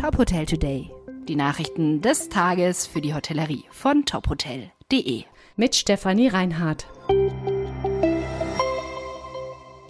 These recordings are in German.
Top Hotel Today. Die Nachrichten des Tages für die Hotellerie von tophotel.de. Mit Stefanie Reinhardt.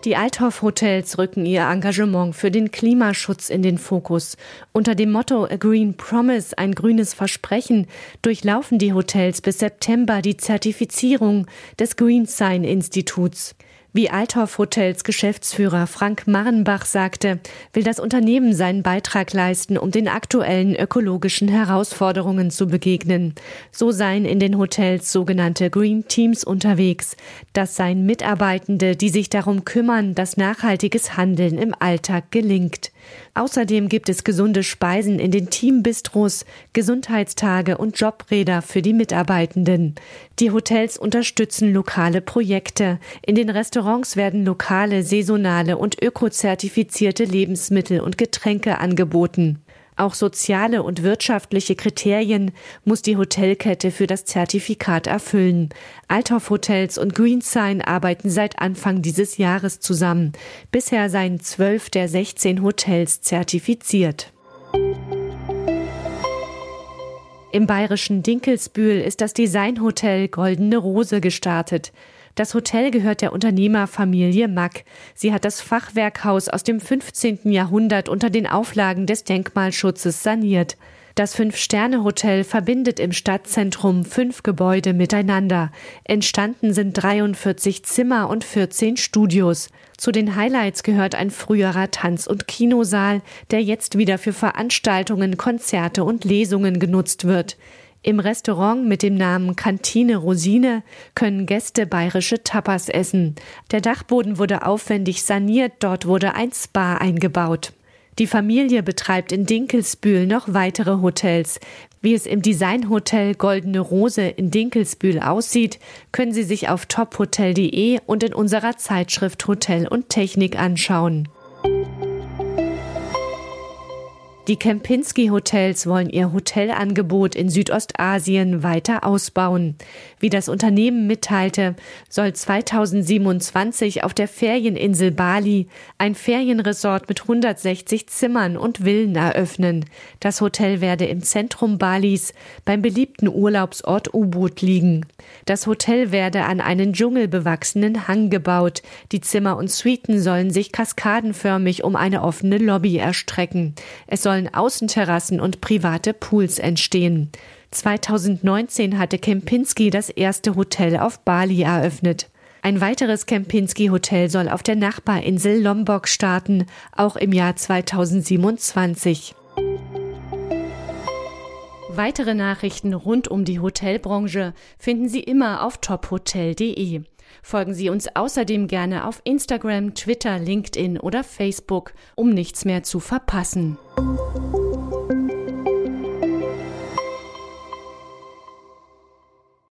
Die Althoff Hotels rücken ihr Engagement für den Klimaschutz in den Fokus. Unter dem Motto A Green Promise, ein grünes Versprechen, durchlaufen die Hotels bis September die Zertifizierung des Green Sign Instituts. Wie Althoff Hotels Geschäftsführer Frank Marrenbach sagte, will das Unternehmen seinen Beitrag leisten, um den aktuellen ökologischen Herausforderungen zu begegnen. So seien in den Hotels sogenannte Green Teams unterwegs. Das seien Mitarbeitende, die sich darum kümmern, dass nachhaltiges Handeln im Alltag gelingt. Außerdem gibt es gesunde Speisen in den Teambistros, Gesundheitstage und Jobräder für die Mitarbeitenden. Die Hotels unterstützen lokale Projekte. In den Restaurants werden lokale, saisonale und ökozertifizierte Lebensmittel und Getränke angeboten. Auch soziale und wirtschaftliche Kriterien muss die Hotelkette für das Zertifikat erfüllen. Althoff Hotels und GreenSign arbeiten seit Anfang dieses Jahres zusammen. Bisher seien zwölf der 16 Hotels zertifiziert. Im bayerischen Dinkelsbühl ist das Designhotel Goldene Rose gestartet. Das Hotel gehört der Unternehmerfamilie Mack. Sie hat das Fachwerkhaus aus dem 15. Jahrhundert unter den Auflagen des Denkmalschutzes saniert. Das Fünf-Sterne-Hotel verbindet im Stadtzentrum fünf Gebäude miteinander. Entstanden sind 43 Zimmer und 14 Studios. Zu den Highlights gehört ein früherer Tanz- und Kinosaal, der jetzt wieder für Veranstaltungen, Konzerte und Lesungen genutzt wird. Im Restaurant mit dem Namen Kantine Rosine können Gäste bayerische Tapas essen. Der Dachboden wurde aufwendig saniert, dort wurde ein Spa eingebaut. Die Familie betreibt in Dinkelsbühl noch weitere Hotels. Wie es im Designhotel Goldene Rose in Dinkelsbühl aussieht, können Sie sich auf tophotel.de und in unserer Zeitschrift Hotel und Technik anschauen. Die Kempinski Hotels wollen ihr Hotelangebot in Südostasien weiter ausbauen. Wie das Unternehmen mitteilte, soll 2027 auf der Ferieninsel Bali ein Ferienresort mit 160 Zimmern und Villen eröffnen. Das Hotel werde im Zentrum Balis beim beliebten Urlaubsort U-Boot liegen. Das Hotel werde an einen dschungelbewachsenen Hang gebaut. Die Zimmer und Suiten sollen sich kaskadenförmig um eine offene Lobby erstrecken. Es sollen sollen Außenterrassen und private Pools entstehen. 2019 hatte Kempinski das erste Hotel auf Bali eröffnet. Ein weiteres Kempinski-Hotel soll auf der Nachbarinsel Lombok starten, auch im Jahr 2027. Weitere Nachrichten rund um die Hotelbranche finden Sie immer auf tophotel.de. Folgen Sie uns außerdem gerne auf Instagram, Twitter, LinkedIn oder Facebook, um nichts mehr zu verpassen.